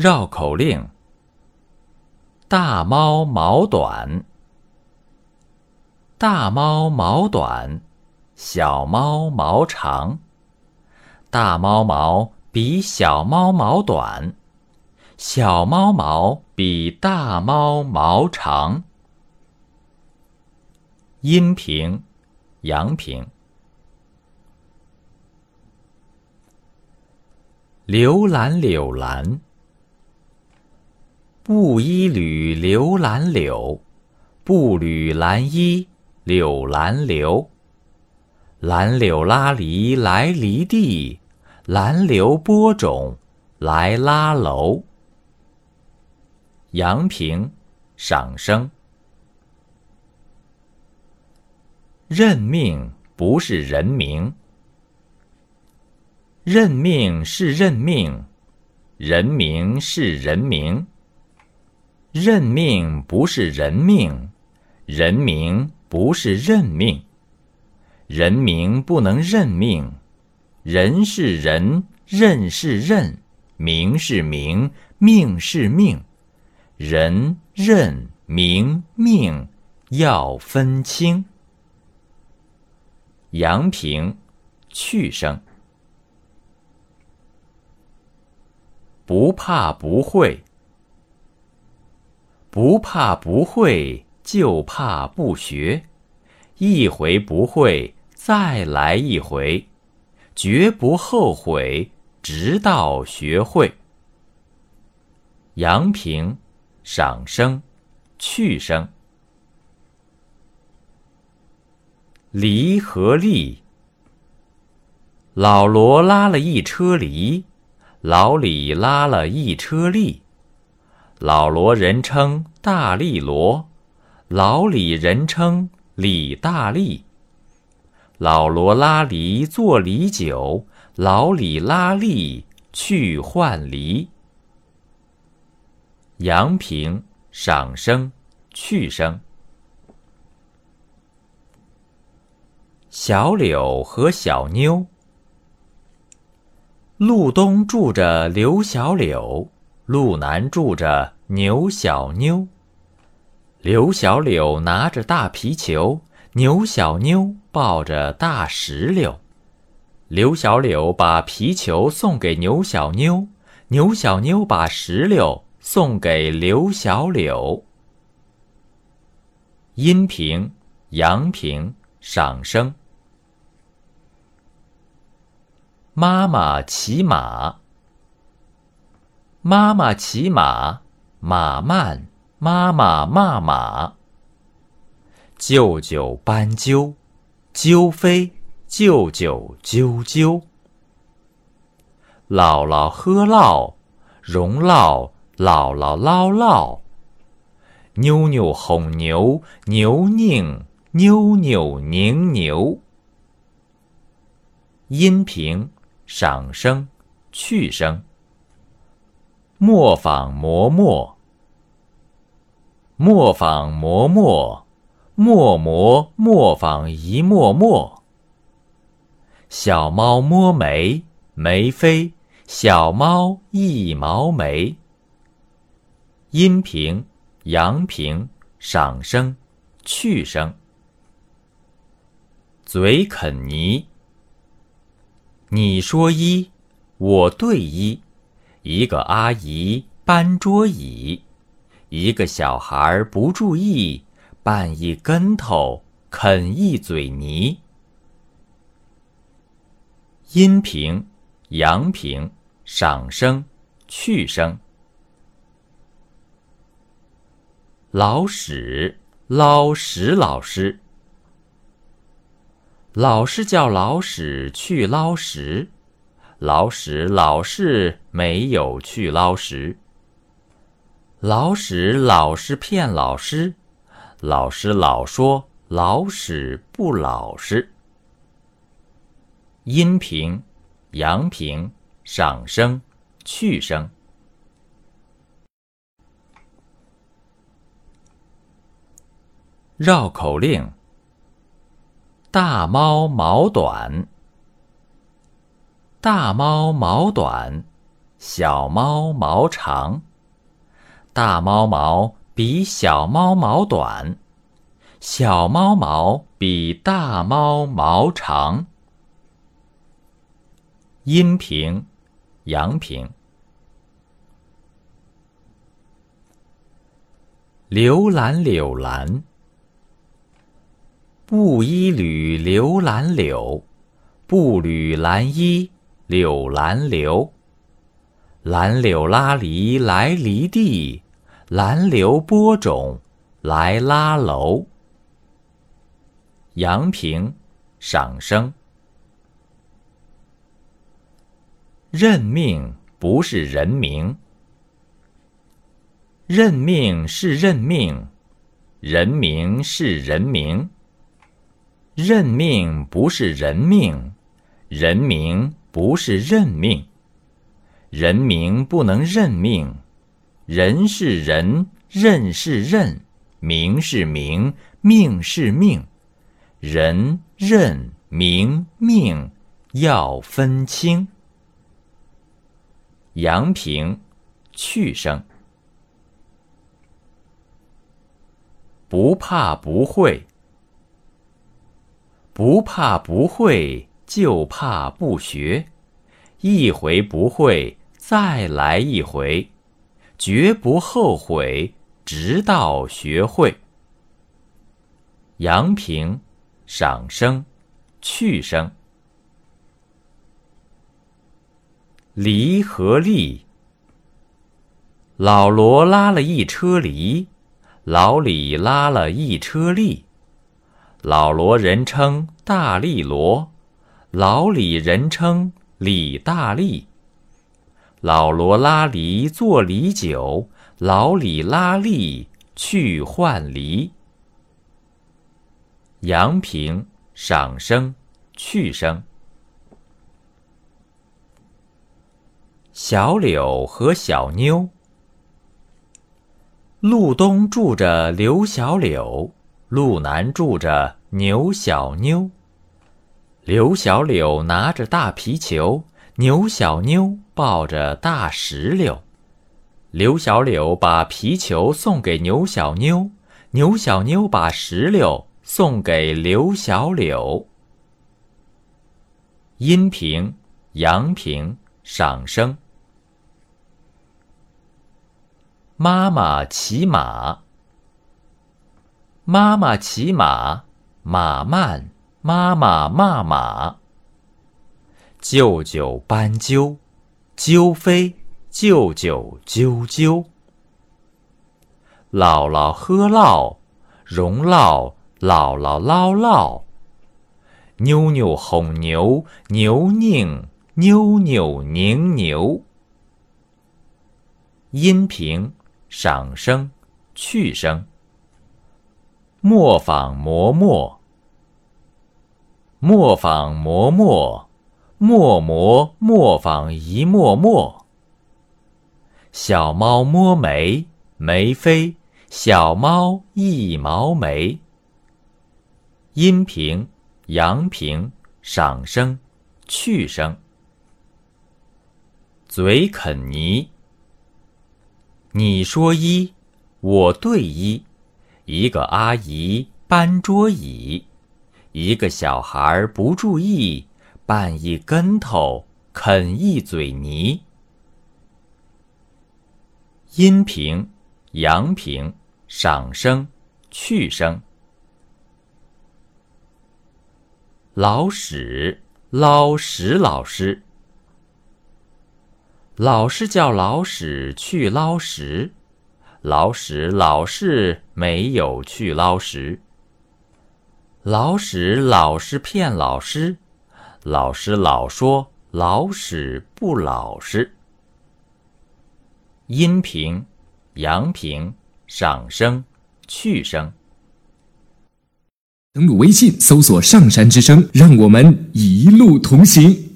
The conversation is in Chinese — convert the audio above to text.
绕口令：大猫毛短，大猫毛短，小猫毛长。大猫毛比小猫毛短，小猫毛比大猫毛长。阴平，阳平。刘兰柳兰，布衣履刘兰柳，布履蓝衣柳兰流。兰柳拉犁来犁地，兰柳播种来拉楼。阳平，赏声。任命不是人名。任命是任命，人名是人名。认命不是人命，人名不是认命。人名不能认命，人是人，认是认，名是名，命是命。人认名命要分清。阳平，去声。不怕不会，不怕不会，就怕不学。一回不会，再来一回，绝不后悔，直到学会。阳平，赏声，去声。梨和栗，老罗拉了一车梨。老李拉了一车栗，老罗人称大力罗，老李人称李大力。老罗拉梨做梨酒，老李拉栗去换梨。阳平，赏声，去声。小柳和小妞。路东住着刘小柳，路南住着牛小妞。刘小柳拿着大皮球，牛小妞抱着大石榴。刘小柳把皮球送给牛小妞，牛小妞把石榴送给刘小柳。阴平，阳平，赏声。妈妈骑马，妈妈骑马，马慢，妈妈骂马。舅舅斑鸠，鸠飞，舅舅啾啾。姥姥喝酪，容酪，姥姥唠唠。妞妞哄牛，牛拧，妞妞拧牛。音频。赏声，去声。磨坊磨磨，磨坊磨磨，磨磨磨坊一磨磨。小猫摸眉，眉飞；小猫一毛眉。阴平，阳平，赏声，去声。嘴啃泥。你说一，我对一，一个阿姨搬桌椅，一个小孩不注意，绊一跟头，啃一嘴泥。阴平，阳平，赏声，去声。老史，捞史老师。老师叫老史去捞食，老史老是没有去捞食。老史老是骗老师，老师老说老史不老实。阴平，阳平，上声，去声。绕口令。大猫毛短，大猫毛短，小猫毛长。大猫毛比小猫毛短，小猫毛比大猫毛长。阴平，阳平。刘兰柳兰，布衣吕刘兰柳，布吕兰衣柳兰流。兰柳拉犁来犁地，兰流播种来拉楼。杨平，赏声。任命不是人名。任命是任命，人名是人名。任命不是人命，人名不是任命。人名不能任命，人是人，任是任，名是名，命是命。人、任、名、命要分清。阳平，去声。不怕不会，不怕不会，就怕不学。一回不会，再来一回，绝不后悔，直到学会。阳平，赏声，去声。梨和栗，老罗拉了一车梨。老李拉了一车栗，老罗人称大力罗，老李人称李大力。老罗拉梨做梨酒，老李拉力去换梨。阳平，赏声，去声。小柳和小妞。路东住着刘小柳，路南住着牛小妞。刘小柳拿着大皮球，牛小妞抱着大石榴。刘小柳把皮球送给牛小妞，牛小妞把石榴送给刘小柳。阴平，阳平，赏声。妈妈骑马，妈妈骑马，马慢，妈妈骂马。舅舅斑鸠，鸠飞，舅舅啾啾。姥姥喝酪，容酪，姥姥唠唠。妞妞哄牛，牛拧，妞妞拧牛。阴平。赏声，去声。磨坊磨磨，磨坊磨磨，磨磨磨坊一磨磨。小猫摸眉，眉飞；小猫一毛眉。阴平，阳平，赏声，去声。嘴啃泥。你说一，我对一，一个阿姨搬桌椅，一个小孩不注意，绊一跟头，啃一嘴泥。阴平，阳平，赏声，去声。老史，捞史老师。老师叫老史去捞食，老史老是没有去捞食。老史老是骗老师，老师老说老史不老实。阴平，阳平，上声，去声。登录微信，搜索“上山之声”，让我们一路同行。